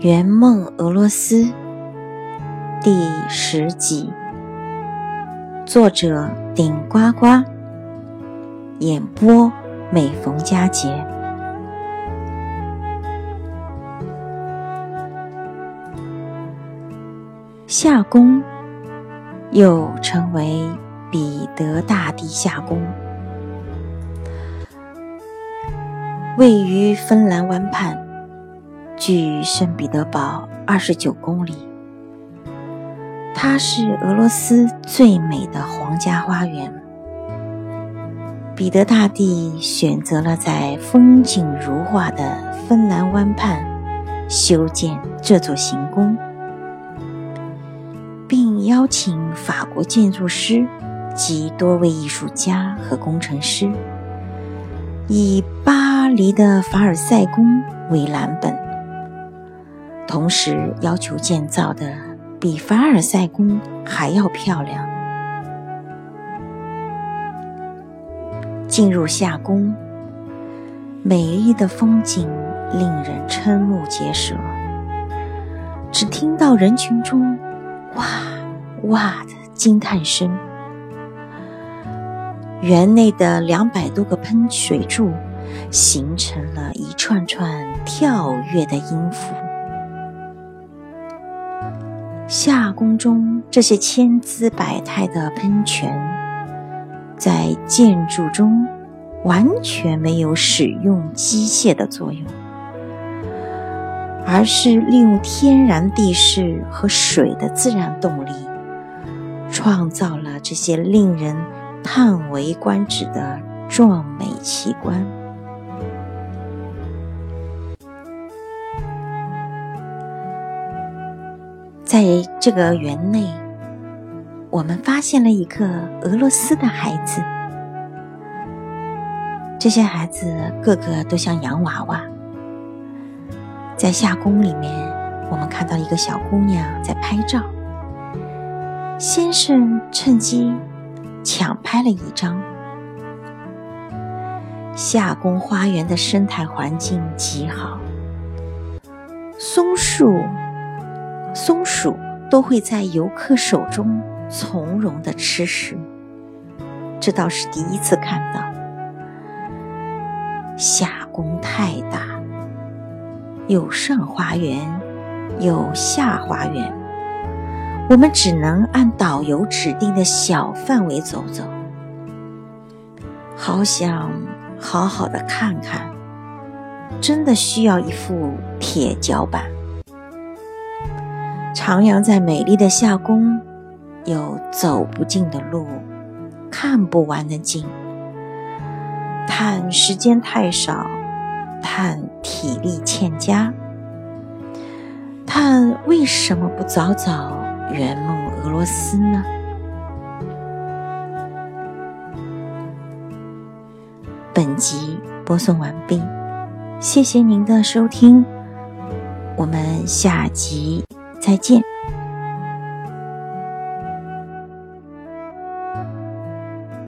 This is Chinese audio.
圆梦俄罗斯第十集，作者顶呱呱，演播每逢佳节。夏宫又称为彼得大帝夏宫，位于芬兰湾畔。距圣彼得堡二十九公里，它是俄罗斯最美的皇家花园。彼得大帝选择了在风景如画的芬兰湾畔修建这座行宫，并邀请法国建筑师及多位艺术家和工程师，以巴黎的凡尔赛宫为蓝本。同时要求建造的比凡尔赛宫还要漂亮。进入夏宫，美丽的风景令人瞠目结舌，只听到人群中“哇哇”的惊叹声。园内的两百多个喷水柱形成了一串串跳跃的音符。夏宫中这些千姿百态的喷泉，在建筑中完全没有使用机械的作用，而是利用天然地势和水的自然动力，创造了这些令人叹为观止的壮美奇观。在这个园内，我们发现了一个俄罗斯的孩子。这些孩子个个都像洋娃娃。在夏宫里面，我们看到一个小姑娘在拍照，先生趁机抢拍了一张。夏宫花园的生态环境极好，松树。松鼠都会在游客手中从容的吃食，这倒是第一次看到。夏宫太大，有上花园，有下花园，我们只能按导游指定的小范围走走。好想好好的看看，真的需要一副铁脚板。徜徉在美丽的夏宫，有走不尽的路，看不完的景。叹时间太少，叹体力欠佳，叹为什么不早早圆梦俄罗斯呢？本集播送完毕，谢谢您的收听，我们下集。再见。